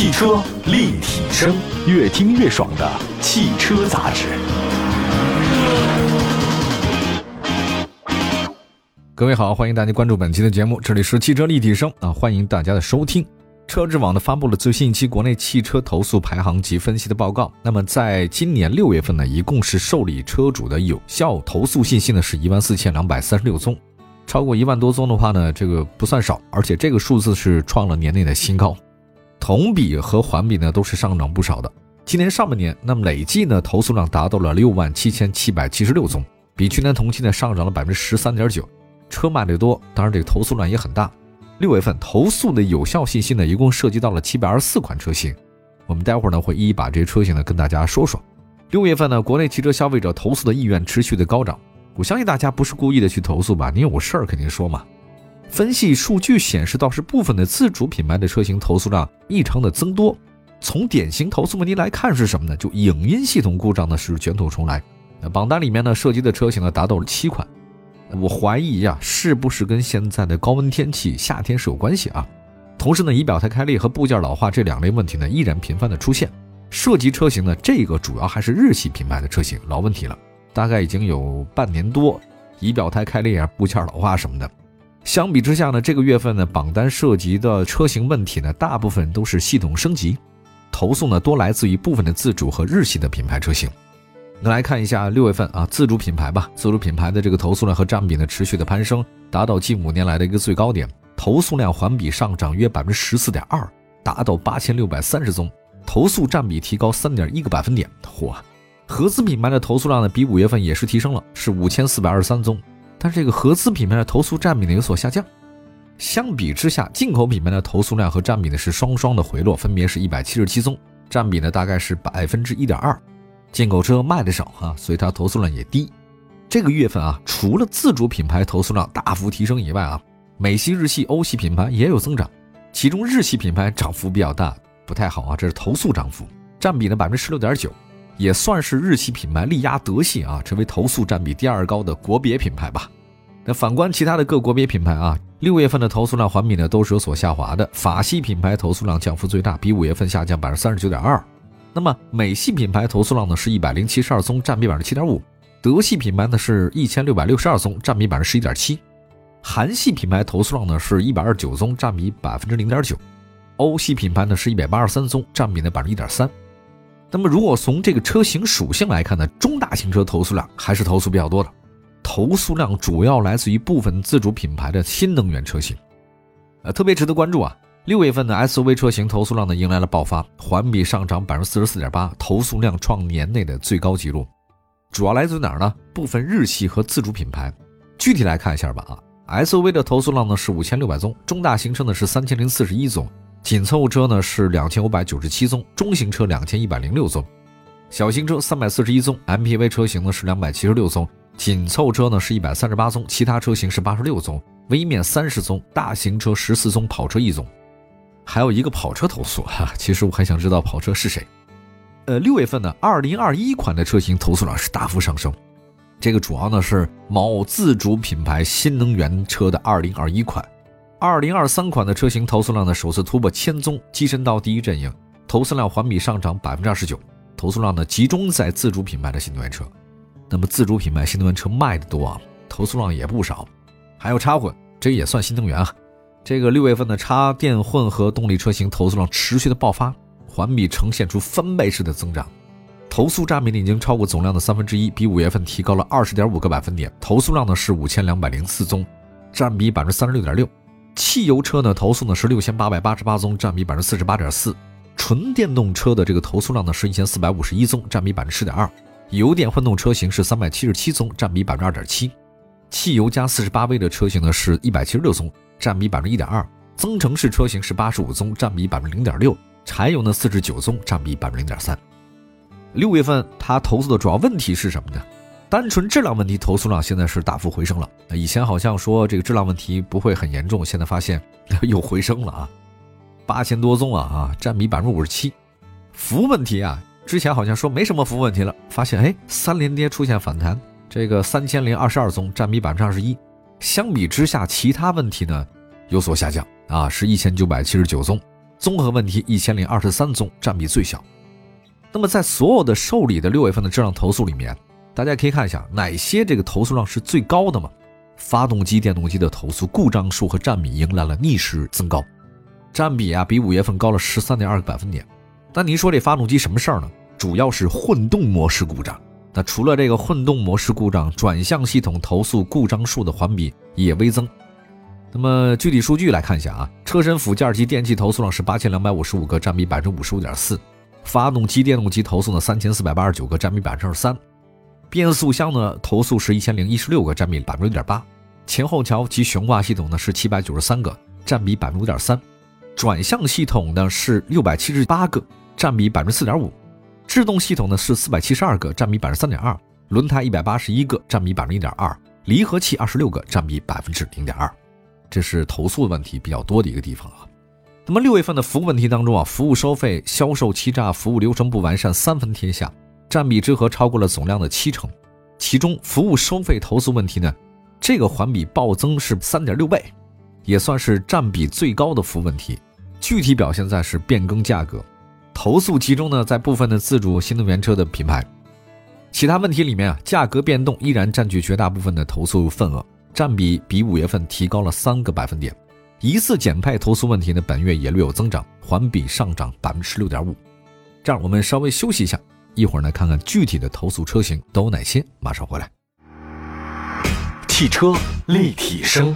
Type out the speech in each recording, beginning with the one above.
汽车立体声，越听越爽的汽车杂志。各位好，欢迎大家关注本期的节目，这里是汽车立体声啊，欢迎大家的收听。车之网呢发布了最新一期国内汽车投诉排行及分析的报告。那么在今年六月份呢，一共是受理车主的有效投诉信息呢是一万四千两百三十六宗，超过一万多宗的话呢，这个不算少，而且这个数字是创了年内的新高，同比和环比呢都是上涨不少的。今年上半年，那么累计呢投诉量达到了六万七千七百七十六宗，比去年同期呢上涨了百分之十三点九，车卖的多，当然这个投诉量也很大。六月份投诉的有效信息呢，一共涉及到了七百二十四款车型。我们待会儿呢会一一把这些车型呢跟大家说说。六月份呢，国内汽车消费者投诉的意愿持续的高涨。我相信大家不是故意的去投诉吧？你有事儿肯定说嘛。分析数据显示，倒是部分的自主品牌的车型投诉量异常的增多。从典型投诉问题来看是什么呢？就影音系统故障呢是卷土重来。那榜单里面呢涉及的车型呢达到了七款。我怀疑呀，是不是跟现在的高温天气、夏天是有关系啊？同时呢，仪表台开裂和部件老化这两类问题呢，依然频繁的出现。涉及车型呢，这个主要还是日系品牌的车型，老问题了，大概已经有半年多，仪表台开裂啊、部件老化什么的。相比之下呢，这个月份呢，榜单涉及的车型问题呢，大部分都是系统升级，投诉呢多来自于部分的自主和日系的品牌车型。那来看一下六月份啊，自主品牌吧，自主品牌的这个投诉量和占比呢持续的攀升，达到近五年来的一个最高点，投诉量环比上涨约百分之十四点二，达到八千六百三十宗，投诉占比提高三点一个百分点。嚯，合资品牌的投诉量呢比五月份也是提升了，是五千四百二十三宗，但是这个合资品牌的投诉占比呢有所下降，相比之下，进口品牌的投诉量和占比呢是双双的回落，分别是一百七十七宗，占比呢大概是百分之一点二。进口车卖的少哈，所以它投诉量也低。这个月份啊，除了自主品牌投诉量大幅提升以外啊，美系、日系、欧系品牌也有增长。其中日系品牌涨幅比较大，不太好啊。这是投诉涨幅，占比呢百分之十六点九，也算是日系品牌力压德系啊，成为投诉占比第二高的国别品牌吧。那反观其他的各国别品牌啊，六月份的投诉量环比呢都是有所下滑的。法系品牌投诉量降幅最大，比五月份下降百分之三十九点二。那么美系品牌投诉量呢是一百零七十二宗，占比百分之七点五；德系品牌呢是一千六百六十二宗，占比百分之十一点七；韩系品牌投诉量呢是一百二十九宗，占比百分之零点九；欧系品牌呢是一百八十三宗，占比呢百分之一点三。那么如果从这个车型属性来看呢，中大型车投诉量还是投诉比较多的，投诉量主要来自于部分自主品牌的新能源车型，呃，特别值得关注啊。六月份的 SUV 车型投诉量呢迎来了爆发，环比上涨百分之四十四点八，投诉量创年内的最高纪录。主要来自哪儿呢？部分日系和自主品牌。具体来看一下吧啊，SUV 的投诉量呢是五千六百宗，中大型车呢是三千零四十一宗，紧凑车呢是两千五百九十七宗，中型车两千一百零六宗，小型车三百四十一宗，MPV 车型呢是两百七十六宗，紧凑车呢是一百三十八宗，其他车型是八十六宗，微面三十宗，大型车十四宗，跑车一宗。还有一个跑车投诉哈，其实我很想知道跑车是谁。呃，六月份呢，二零二一款的车型投诉量是大幅上升，这个主要呢是某自主品牌新能源车的二零二一款，二零二三款的车型投诉量呢首次突破千宗，跻身到第一阵营，投诉量环比上涨百分之二十九，投诉量呢集中在自主品牌的新能源车。那么自主品牌新能源车卖的多啊，投诉量也不少，还有插混，这也算新能源啊。这个六月份的插电混合动力车型投诉量持续的爆发，环比呈现出翻倍式的增长，投诉占比呢已经超过总量的三分之一，比五月份提高了二十点五个百分点。投诉量呢是五千两百零四宗，占比百分之三十六点六。汽油车呢投诉呢是六千八百八十八宗，占比百分之四十八点四。纯电动车的这个投诉量呢是一千四百五十一宗，占比百分之十点二。油电混动车型是三百七十七宗，占比百分之二点七。汽油加四十八 V 的车型呢是一百七十六宗。占比百分之一点二，增程式车型是八十五宗，占比百分之零点六，柴油呢四十九宗，占比百分之零点三。六月份他投诉的主要问题是什么呢？单纯质量问题投诉量现在是大幅回升了。以前好像说这个质量问题不会很严重，现在发现又回升了啊，八千多宗啊啊，占比百分之五十七。服务问题啊，之前好像说没什么服务问题了，发现哎三连跌出现反弹，这个三千零二十二宗，占比百分之二十一。相比之下，其他问题呢有所下降啊，是一千九百七十九宗，综合问题一千零二十三宗，占比最小。那么在所有的受理的六月份的质量投诉里面，大家可以看一下哪些这个投诉量是最高的嘛？发动机、电动机的投诉故障数和占比迎来了逆势增高，占比啊比五月份高了十三点二个百分点。那您说这发动机什么事儿呢？主要是混动模式故障。那除了这个混动模式故障，转向系统投诉故障数的环比也微增。那么具体数据来看一下啊，车身附件及电器投诉量是八千两百五十五个，占比百分之五十五点四；发动机、电动机投诉呢三千四百八十九个，占比百分之二十三；变速箱呢投诉是一千零一十六个，占比百分之六点八；前后桥及悬挂系统呢是七百九十三个，占比百分之五点三；转向系统呢是六百七十八个，占比百分之四点五。制动系统呢是四百七十二个，占比百分之三点二；轮胎一百八十一个，占比百分之一点二；离合器二十六个，占比百分之零点二。这是投诉问题比较多的一个地方啊。那么六月份的服务问题当中啊，服务收费、销售欺诈、服务流程不完善三分天下，占比之和超过了总量的七成。其中服务收费投诉问题呢，这个环比暴增是三点六倍，也算是占比最高的服务问题。具体表现在是变更价格。投诉集中呢在部分的自主新能源车的品牌，其他问题里面啊，价格变动依然占据绝大部分的投诉份额，占比比五月份提高了三个百分点。疑似减配投诉问题呢，本月也略有增长，环比上涨百分之十六点五。这样我们稍微休息一下，一会儿呢看看具体的投诉车型都有哪些，马上回来。汽车立体声。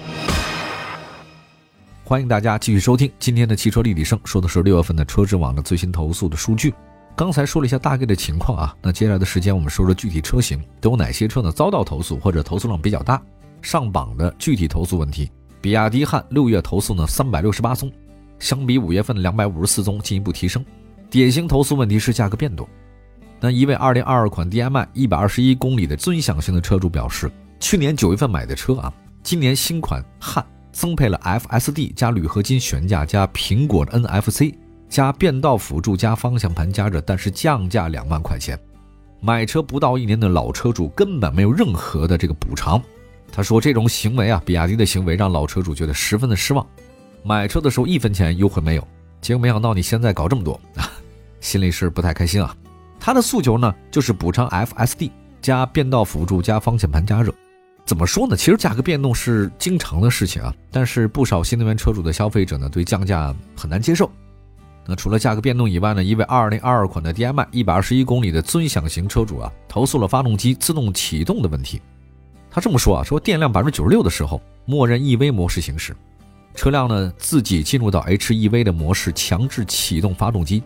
欢迎大家继续收听今天的汽车立体声，说的是六月份的车之网的最新投诉的数据。刚才说了一下大概的情况啊，那接下来的时间我们说说具体车型都有哪些车呢？遭到投诉或者投诉量比较大，上榜的具体投诉问题。比亚迪汉六月投诉呢三百六十八宗，相比五月份的两百五十四宗进一步提升。典型投诉问题是价格变动。那一位二零二二款 DM-i 一百二十一公里的尊享型的车主表示，去年九月份买的车啊，今年新款汉。增配了 FSD 加铝合金悬架加苹果的 NFC 加变道辅助加方向盘加热，但是降价两万块钱。买车不到一年的老车主根本没有任何的这个补偿。他说这种行为啊，比亚迪的行为让老车主觉得十分的失望。买车的时候一分钱优惠没有，结果没想到你现在搞这么多啊，心里是不太开心啊。他的诉求呢就是补偿 FSD 加变道辅助加方向盘加热。怎么说呢？其实价格变动是经常的事情啊，但是不少新能源车主的消费者呢，对降价很难接受。那除了价格变动以外呢，一位2022款的 DM-i 121公里的尊享型车主啊，投诉了发动机自动启动的问题。他这么说啊，说电量百分之九十六的时候，默认 EV 模式行驶，车辆呢自己进入到 HEV 的模式，强制启动发动机，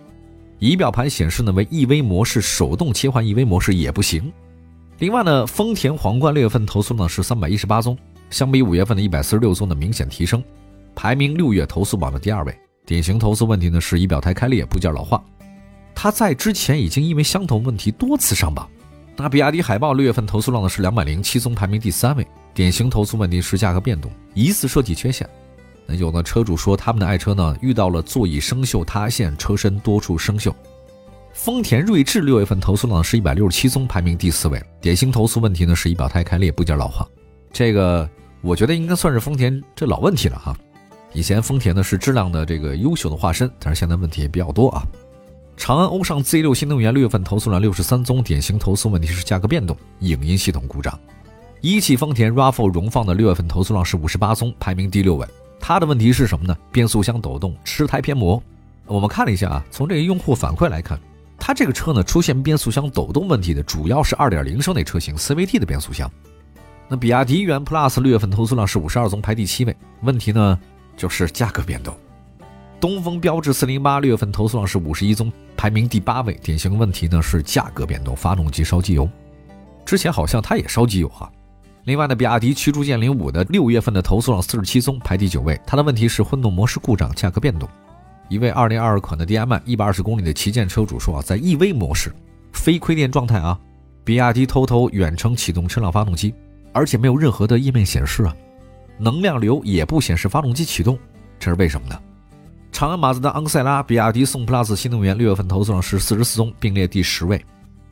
仪表盘显示呢为 EV 模式，手动切换 EV 模式也不行。另外呢，丰田皇冠六月份投诉呢是三百一十八宗，相比五月份的一百四十六宗的明显提升，排名六月投诉榜的第二位。典型投诉问题呢是仪表台开裂、部件老化，它在之前已经因为相同问题多次上榜。那比亚迪海豹六月份投诉量呢是两百零七宗，排名第三位。典型投诉问题是价格变动、疑似设计缺陷。那有的车主说他们的爱车呢遇到了座椅生锈、塌陷、车身多处生锈。丰田锐志六月份投诉量是一百六十七宗，排名第四位。典型投诉问题呢是仪表台开裂、部件老化。这个我觉得应该算是丰田这老问题了哈。以前丰田呢是质量的这个优秀的化身，但是现在问题也比较多啊。长安欧尚 Z 六新能源六月份投诉量六十三宗，典型投诉问题是价格变动、影音系统故障。一汽丰田 RAV4 荣放的六月份投诉量是五十八宗，排名第六位。它的问题是什么呢？变速箱抖动、吃胎偏磨。我们看了一下啊，从这个用户反馈来看。它这个车呢，出现变速箱抖动问题的主要是2.0升那车型 CVT 的变速箱。那比亚迪元 Plus 六月份投诉量是52宗，排第七位。问题呢就是价格变动。东风标致408六月份投诉量是51宗，排名第八位。典型问题呢是价格变动，发动机烧机油。之前好像它也烧机油哈。另外呢，比亚迪驱逐舰05的六月份的投诉量47宗，排第九位。它的问题是混动模式故障，价格变动。一位2022款的 DM-i 一百二十公里的旗舰车主说啊，在 EV 模式非亏电状态啊，比亚迪偷偷远程启动车辆发动机，而且没有任何的页面显示啊，能量流也不显示发动机启动，这是为什么呢？长安马自达昂克赛拉、比亚迪宋 PLUS 新能源六月份投诉量是四十四宗，并列第十位。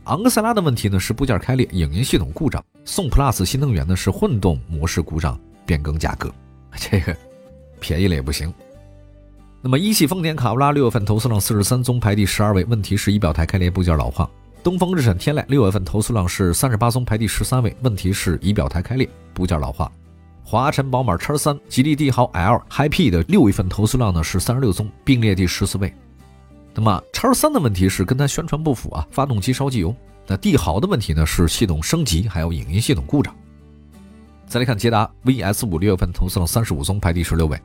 昂克赛拉的问题呢是部件开裂、影音系统故障，宋 PLUS 新能源呢是混动模式故障、变更价格，这个便宜了也不行。那么一汽丰田卡罗拉六月份投诉量四十三宗，排第十二位，问题是仪表台开裂部件老化。东风日产天籁六月份投诉量是三十八宗，排第十三位，问题是仪表台开裂部件老化。华晨宝马叉三、吉利帝豪 L、Hi-P 的六月份投诉量呢是三十六宗，并列第十四位。那么叉三的问题是跟它宣传不符啊，发动机烧机油。那帝豪的问题呢是系统升级，还有影音系统故障。再来看捷达 VS 五六月份投诉了三十五宗，排第十六位，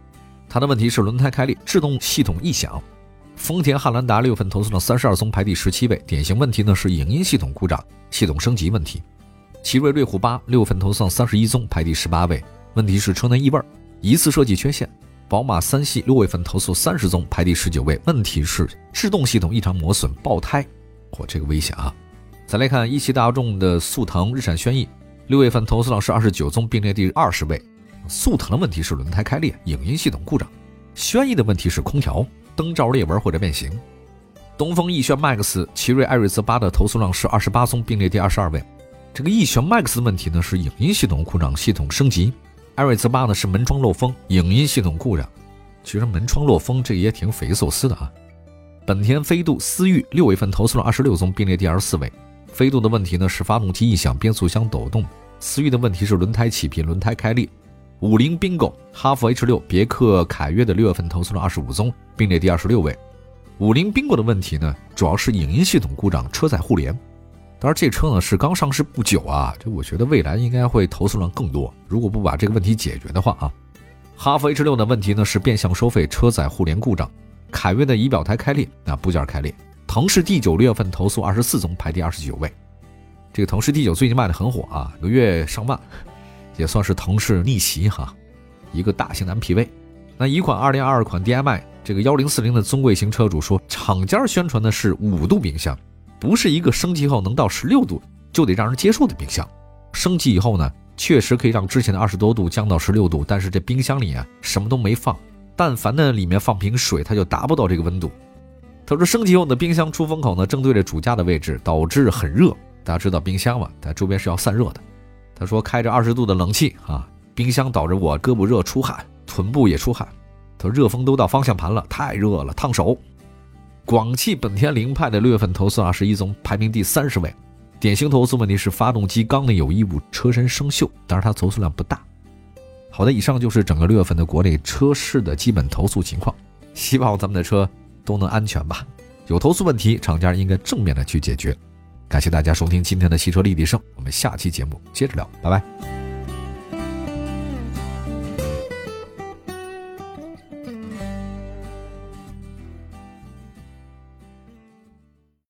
它的问题是轮胎开裂、制动系统异响。丰田汉兰达六份投诉了三十二宗，排第十七位。典型问题呢是影音系统故障、系统升级问题。奇瑞瑞虎八六份投诉量三十一宗，排第十八位。问题是车内异味、疑似设计缺陷。宝马三系六月份投诉三十宗，排第十九位。问题是制动系统异常磨损、爆胎。嚯，这个危险啊！再来看一汽大众的速腾、日产轩逸，六月份投诉量是二十九宗，并列第二十位。速腾的问题是轮胎开裂、影音系统故障。轩逸的问题是空调。灯罩裂纹或者变形。东风奕炫 MAX、奇瑞艾瑞泽八的投诉量是二十八宗，并列第二十二位。这个奕炫 MAX 的问题呢是影音系统故障，系统升级。艾瑞泽八呢是门窗漏风，影音系统故障。其实门窗漏风这也挺匪夷所思的啊。本田飞度、思域六月份投诉了二十六宗，并列第二十四位。飞度的问题呢是发动机异响、变速箱抖动。思域的问题是轮胎起皮、轮胎开裂。五菱缤果、哈弗 H 六、别克凯越的六月份投诉了二十五宗，并列第二十六位。五菱缤果的问题呢，主要是影音系统故障、车载互联。当然，这车呢是刚上市不久啊，这我觉得未来应该会投诉量更多。如果不把这个问题解决的话啊，哈弗 H 六的问题呢是变相收费、车载互联故障。凯越的仪表台开裂，啊部件开裂。腾势 D 九六月份投诉二十四宗，排第二十九位。这个腾势 D 九最近卖的很火啊，一个月上万。也算是腾势逆袭哈，一个大型的 MPV。那一款2022款 DMI 这个1040的尊贵型车主说，厂家宣传的是五度冰箱，不是一个升级后能到十六度就得让人接受的冰箱。升级以后呢，确实可以让之前的二十多度降到十六度，但是这冰箱里啊什么都没放，但凡呢里面放瓶水，它就达不到这个温度。他说升级后的冰箱出风口呢正对着主驾的位置，导致很热。大家知道冰箱嘛，它周边是要散热的。他说：“开着二十度的冷气啊，冰箱导致我胳膊热出汗，臀部也出汗。他说热风都到方向盘了，太热了，烫手。”广汽本田凌派的六月份投诉啊，是一宗，排名第三十位。典型投诉问题是发动机缸内有异物，车身生锈，但是它投诉量不大。好的，以上就是整个六月份的国内车市的基本投诉情况。希望咱们的车都能安全吧。有投诉问题，厂家应该正面的去解决。感谢大家收听今天的汽车立体声，我们下期节目接着聊，拜拜。